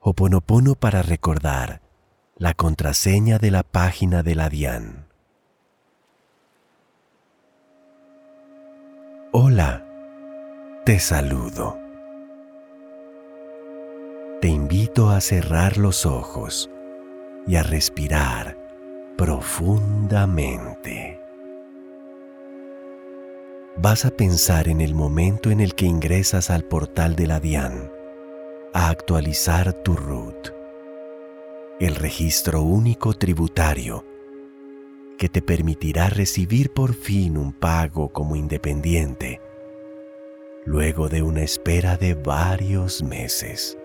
Oponopono para recordar la contraseña de la página de la DIAN. Hola, te saludo. Te invito a cerrar los ojos y a respirar profundamente. Vas a pensar en el momento en el que ingresas al portal de la DIAN a actualizar tu RUT, el registro único tributario que te permitirá recibir por fin un pago como independiente luego de una espera de varios meses.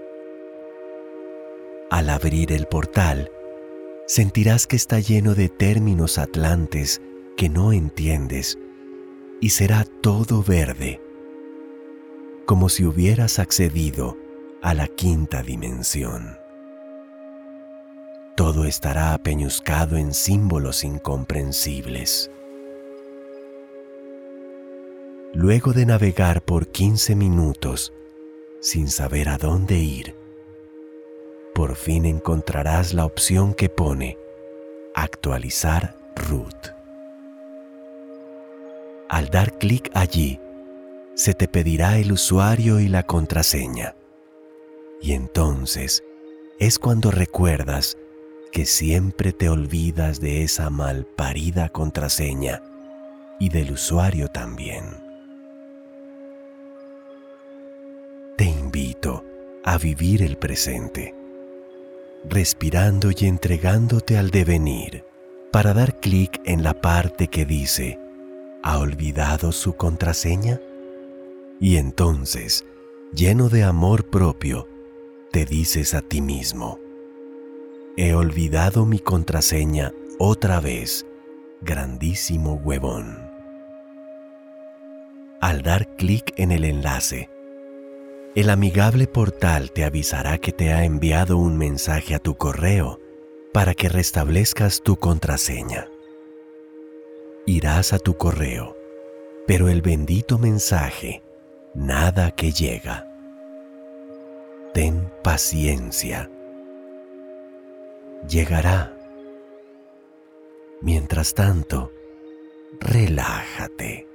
Al abrir el portal, sentirás que está lleno de términos atlantes que no entiendes y será todo verde, como si hubieras accedido a la quinta dimensión. Todo estará apeñuscado en símbolos incomprensibles. Luego de navegar por 15 minutos sin saber a dónde ir, por fin encontrarás la opción que pone actualizar root. Al dar clic allí, se te pedirá el usuario y la contraseña. Y entonces es cuando recuerdas que siempre te olvidas de esa malparida contraseña y del usuario también. Te invito a vivir el presente respirando y entregándote al devenir para dar clic en la parte que dice, ¿ha olvidado su contraseña? Y entonces, lleno de amor propio, te dices a ti mismo, he olvidado mi contraseña otra vez, grandísimo huevón. Al dar clic en el enlace, el amigable portal te avisará que te ha enviado un mensaje a tu correo para que restablezcas tu contraseña. Irás a tu correo, pero el bendito mensaje, nada que llega. Ten paciencia. Llegará. Mientras tanto, relájate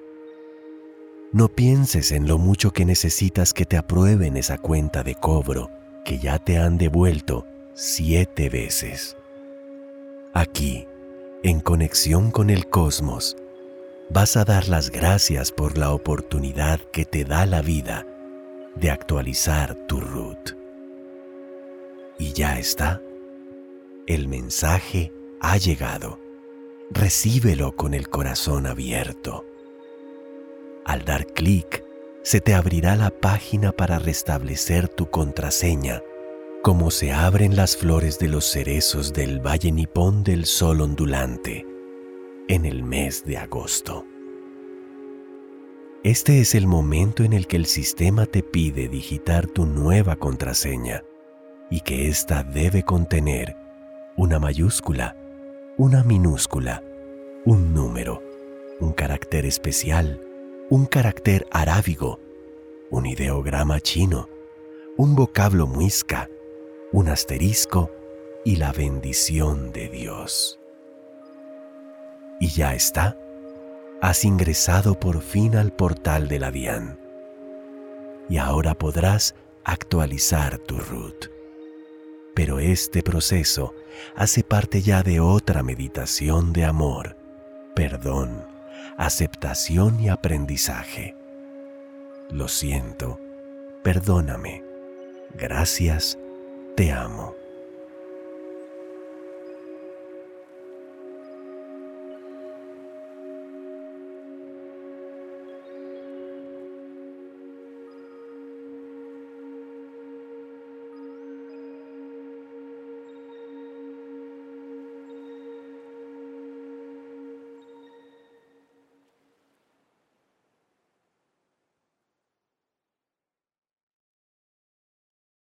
no pienses en lo mucho que necesitas que te aprueben esa cuenta de cobro que ya te han devuelto siete veces. Aquí, en conexión con el cosmos, vas a dar las gracias por la oportunidad que te da la vida de actualizar tu root. Y ya está. El mensaje ha llegado. Recíbelo con el corazón abierto. Al dar clic, se te abrirá la página para restablecer tu contraseña, como se abren las flores de los cerezos del Valle Nipón del Sol ondulante en el mes de agosto. Este es el momento en el que el sistema te pide digitar tu nueva contraseña y que ésta debe contener una mayúscula, una minúscula, un número, un carácter especial, un carácter arábigo, un ideograma chino, un vocablo muisca, un asterisco y la bendición de Dios. Y ya está, has ingresado por fin al portal de la DIAN y ahora podrás actualizar tu root. Pero este proceso hace parte ya de otra meditación de amor, perdón aceptación y aprendizaje. Lo siento, perdóname, gracias, te amo.